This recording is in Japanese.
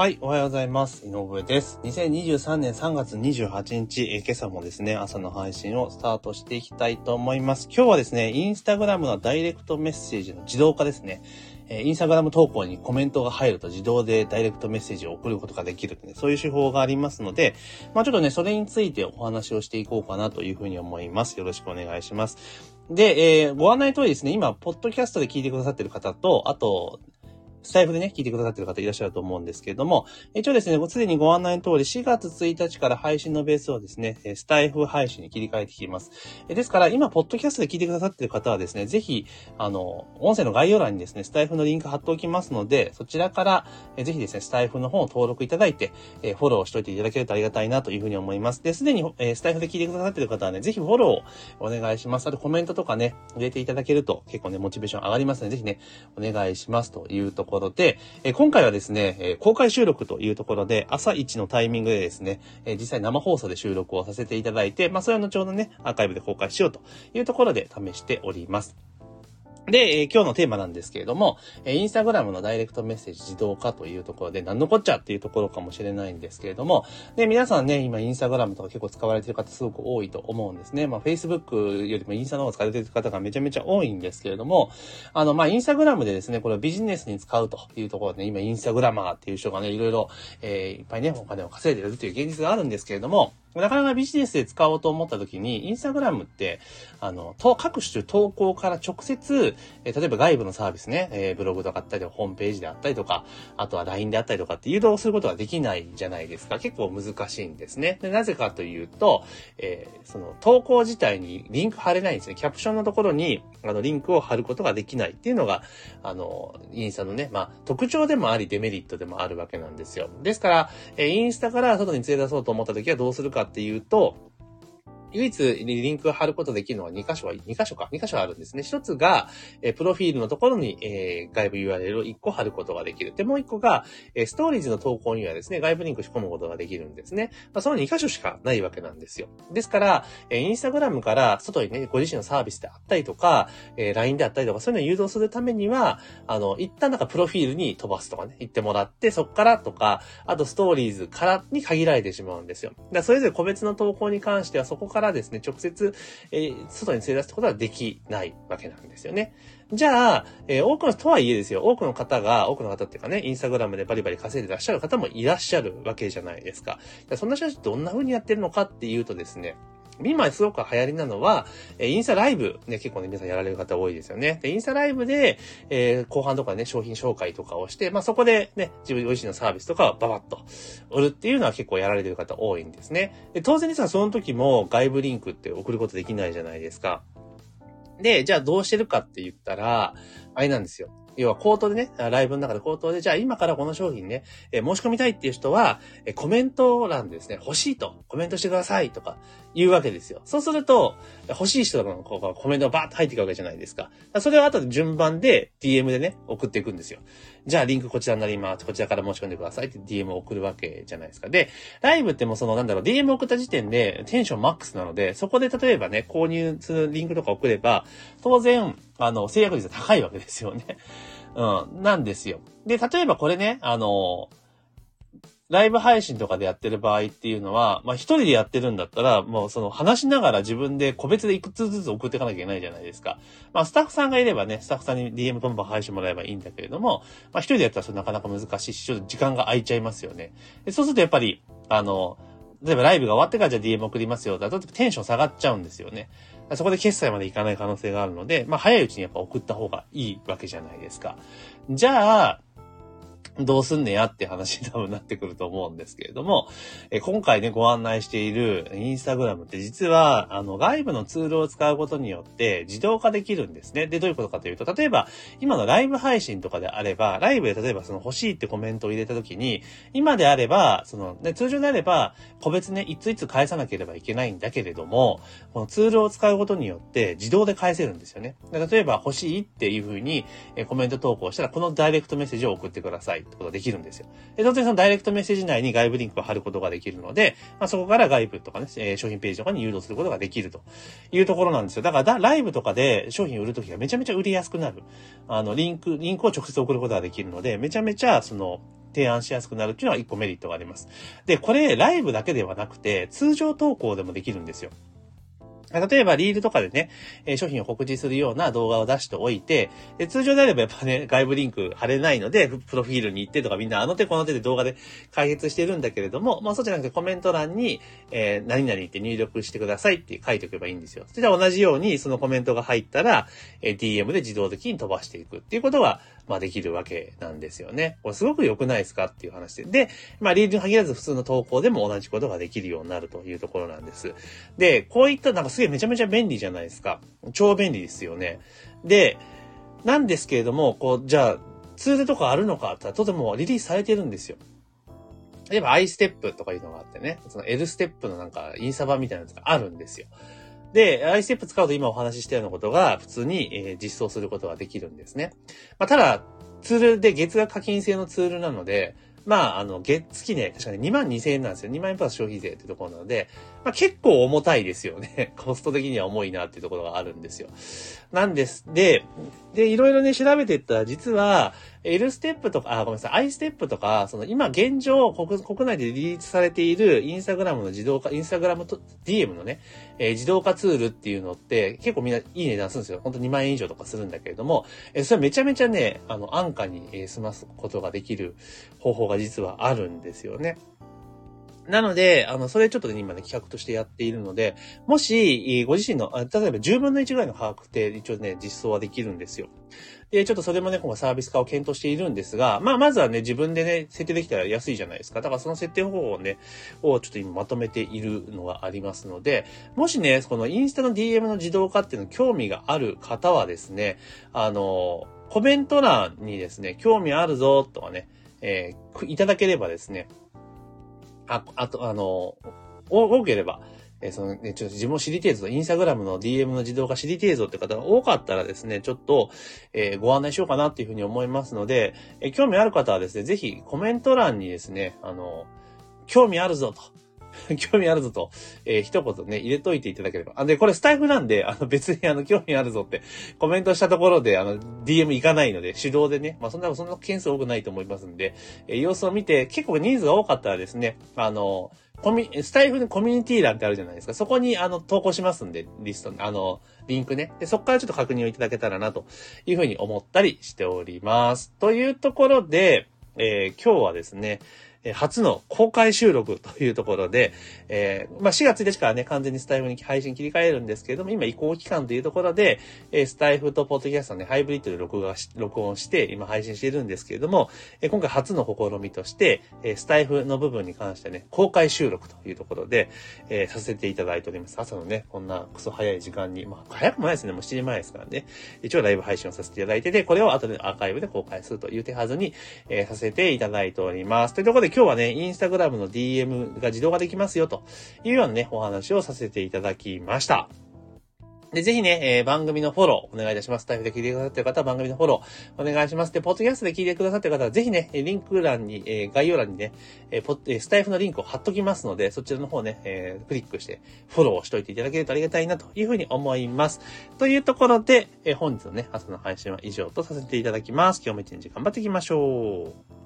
はい、おはようございます。井上です。2023年3月28日、え今朝もですね、朝の配信をスタートしていきたいと思います。今日はですね、インスタグラムのダイレクトメッセージの自動化ですね。えインスタグラム投稿にコメントが入ると自動でダイレクトメッセージを送ることができる、ね、そういう手法がありますので、まあちょっとね、それについてお話をしていこうかなというふうに思います。よろしくお願いします。で、えーご案内通りですね、今、ポッドキャストで聞いてくださってる方と、あと、スタイフでね、聞いてくださってる方いらっしゃると思うんですけれども、一応ですね、すでにご案内の通り、4月1日から配信のベースをですね、スタイフ配信に切り替えてきます。ですから、今、ポッドキャストで聞いてくださってる方はですね、ぜひ、あの、音声の概要欄にですね、スタイフのリンク貼っておきますので、そちらから、ぜひですね、スタイフの方を登録いただいて、フォローしておいていただけるとありがたいなというふうに思います。で、すでに、スタイフで聞いてくださってる方はね、ぜひフォローお願いします。あとコメントとかね、入れていただけると結構ね、モチベーション上がりますので、ぜひね、お願いしますというところで、え今回はですね、え公開収録というところで、朝一のタイミングでですね、え実際生放送で収録をさせていただいて、まあ、それは後ほどね、アーカイブで公開しようというところで試しております。で、え今日のテーマなんですけれども、えーインスタグラムのダイレクトメッセージ自動化というところで、何のこっちゃっていうところかもしれないんですけれども、で、皆さんね、今インスタグラムとか結構使われてる方すごく多いと思うんですね。まあ、Facebook よりもインスタの方が使われてる方がめちゃめちゃ多いんですけれども、あの、まあ、インスタグラムでですね、これをビジネスに使うというところで、ね、今インスタグラマーっていう人がね、いろいろ、えーいっぱいね、お金を稼いでるという現実があるんですけれども、なかなかビジネスで使おうと思った時に、インスタグラムって、あの、と各種投稿から直接、え例えば外部のサービスね、えーブログとかあったり、ホームページであったりとか、あとは LINE であったりとかって誘導することができないじゃないですか。結構難しいんですね。でなぜかというと、えーその投稿自体にリンク貼れないんですね。キャプションのところに、あの、リンクを貼ることができないっていうのが、あの、インスタのね、まあ、特徴でもあり、デメリットでもあるわけなんですよ。ですから、えーインスタから外に連れ出そうと思った時はどうするかかっていうと、唯一リンクを貼ることができるのは2箇所は、2箇所か、2箇所あるんですね。一つが、えプロフィールのところに、えー外部 URL を1個貼ることができる。で、もう1個が、えストーリーズの投稿にはですね、外部リンク仕込むことができるんですね。まあ、その2箇所しかないわけなんですよ。ですから、えインスタグラムから外にね、ご自身のサービスであったりとか、え LINE であったりとか、そういうのを誘導するためには、あの、一旦なんかプロフィールに飛ばすとかね、言ってもらって、そっからとか、あとストーリーズからに限られてしまうんですよ。だそれぞれ個別の投稿に関しては、そこからからですね、直接、えー外に連れ出すことはできないわけなんですよね。じゃあ、えー多くの、とはいえですよ、多くの方が、多くの方っていうかね、インスタグラムでバリバリ稼いでらっしゃる方もいらっしゃるわけじゃないですか。そんな人たちどんな風にやってるのかっていうとですね、今すごく流行りなのは、えインスタライブ、ね、結構ね、皆さんやられる方多いですよね。で、インスタライブで、えー後半とかね、商品紹介とかをして、まあ、そこでね、自分自身のサービスとかをババッと売るっていうのは結構やられてる方多いんですね。で、当然ですが、その時も外部リンクって送ることできないじゃないですか。で、じゃあどうしてるかって言ったら、あれなんですよ。要は口頭でね、ライブの中で口頭で、じゃあ今からこの商品ね、えー申し込みたいっていう人は、えーコメント欄でですね、欲しいとコメントしてくださいとか言うわけですよ。そうすると、欲しい人のこうコメントがバーッと入っていくわけじゃないですか。それを後で順番で DM でね、送っていくんですよ。じゃあリンクこちらになります。こちらから申し込んでくださいって DM を送るわけじゃないですか。で、ライブってもそのなんだろう、DM 送った時点でテンションマックスなので、そこで例えばね、購入するリンクとか送れば、当然、あの、制約率が高いわけですよね。うん、なんですよ。で、例えばこれね、あの、ライブ配信とかでやってる場合っていうのは、まあ一人でやってるんだったら、もうその話しながら自分で個別でいくつずつ送っていかなきゃいけないじゃないですか。まあスタッフさんがいればね、スタッフさんに DM バンバン配信もらえばいいんだけれども、まあ一人でやったらそれなかなか難しいし、ちょっと時間が空いちゃいますよね。でそうするとやっぱり、あの、例えばライブが終わってからじゃあ DM 送りますよだとテンション下がっちゃうんですよね。そこで決済までいかない可能性があるので、まあ早いうちにやっぱ送った方がいいわけじゃないですか。じゃあ、どうすんねやって話に多分なってくると思うんですけれども、え今回ね、ご案内しているインスタグラムって実は、あの、外部のツールを使うことによって自動化できるんですね。で、どういうことかというと、例えば、今のライブ配信とかであれば、ライブで例えばその欲しいってコメントを入れたときに、今であれば、その、ね、通常であれば、個別ね、一つ一つ返さなければいけないんだけれども、このツールを使うことによって自動で返せるんですよね。で例えば、欲しいっていうふうにえコメント投稿したら、このダイレクトメッセージを送ってくださいことができるんですよ。で、当然そのダイレクトメッセージ内に外部リンクを貼ることができるので、まあ、そこから外部とかね、え商品ページとかに誘導することができるというところなんですよ。だからだ、ライブとかで商品売るときがめちゃめちゃ売りやすくなる。あの、リンク、リンクを直接送ることができるので、めちゃめちゃ、その、提案しやすくなるっていうのは一個メリットがあります。で、これ、ライブだけではなくて、通常投稿でもできるんですよ。例えば、リールとかでね、え商品を告知するような動画を出しておいて、で通常であればやっぱね、外部リンク貼れないので、プロフィールに行ってとかみんなあの手この手で動画で解説してるんだけれども、まあそうじゃなくてコメント欄に、えー、何々って入力してくださいって書いておけばいいんですよ。それで同じようにそのコメントが入ったら、え、DM で自動的に飛ばしていくっていうことが、まあできるわけなんですよね。これすごく良くないですかっていう話で。で、まあリールに限らず普通の投稿でも同じことができるようになるというところなんです。で、こういったなんかすげえめちゃめちゃ便利じゃないですか。超便利ですよね。で、なんですけれども、こう、じゃあ、ツールとかあるのかってとてもリリースされてるんですよ。例えば i ステップとかいうのがあってね、その L ステップのなんかインサバみたいなやつがあるんですよ。で、iStep 使うと今お話ししたようなことが普通に、え実装することができるんですね。まあ、ただ、ツールで月額課金制のツールなので、まあ、あの、月、月ね、確かに2万2千円なんですよ。2万円プラス消費税ってところなので、まあ結構重たいですよね。コスト的には重いなっていうところがあるんですよ。なんです。で、で、いろいろね、調べてったら、実は、L ステップとか、あ、ごめんなさい、I ステップとか、その今現状国、国内でリリースされているインスタグラムの自動化、インスタグラムと DM のね、えー、自動化ツールっていうのって結構みんないい値段するんですよ。ほんと2万円以上とかするんだけれども、えー、それめちゃめちゃね、あの、安価に、え、済ますことができる方法が実はあるんですよね。なので、あの、それちょっとね、今ね、企画としてやっているので、もし、ご自身の、例えば10分の1ぐらいの把握って一応ね、実装はできるんですよ。で、ちょっとそれもね、今回サービス化を検討しているんですが、まあ、まずはね、自分でね、設定できたら安いじゃないですか。だからその設定方法をね、をちょっと今まとめているのがありますので、もしね、このインスタの DM の自動化っていうの興味がある方はですね、あの、コメント欄にですね、興味あるぞとかね、えー、いただければですね、あ、あと、あの、多ければ、えー、そのね、ちょっと自分を知りてえぞ、インスタグラムの DM の自動化知りてえぞって方が多かったらですね、ちょっと、えー、ご案内しようかなっていうふうに思いますので、えー、興味ある方はですね、ぜひコメント欄にですね、あの、興味あるぞと。興味あるぞと、えー、一言ね、入れといていただければ。あ、で、これスタイフなんで、あの、別にあの、興味あるぞってコメントしたところで、あの、DM 行かないので、手動でね、まあ、そんな、そんな件数多くないと思いますんで、えー、様子を見て、結構人数が多かったらですね、あの、コミ、スタイフのコミュニティ欄ってあるじゃないですか。そこに、あの、投稿しますんで、リスト、あの、リンクね。で、そこからちょっと確認をいただけたらな、というふうに思ったりしております。というところで、えー、今日はですね、え初の公開収録というところで、えー、まあ、4月1日からね、完全にスタイフに配信切り替えるんですけれども、今移行期間というところで、えー、スタイフとポッドキャストね、ハイブリッドで録画し、録音して、今配信しているんですけれども、えー、今回初の試みとして、えスタイフの部分に関してね、公開収録というところで、えさせていただいております。朝のね、こんなクソ早い時間に、まあ、早くもないですね、もう7時前ですからね。一応ライブ配信をさせていただいてて、これを後でアーカイブで公開するという手はずに、えさせていただいております。というところで今日はね、インスタグラムの DM が自動化できますよというようなね、お話をさせていただきました。で、ぜひね、えー、番組のフォローお願いいたします。タイプで聞いてくださってる方は番組のフォローお願いします。で、ポッドキャストで聞いてくださってる方は、ぜひね、リンク欄に、えー、概要欄にね、えー、ポッ、スタイフのリンクを貼っときますので、そちらの方ね、えー、クリックしてフォローしといていただけるとありがたいなというふうに思います。というところで、えー、本日のね、朝の配信は以上とさせていただきます。今日も一日頑張っていきましょう。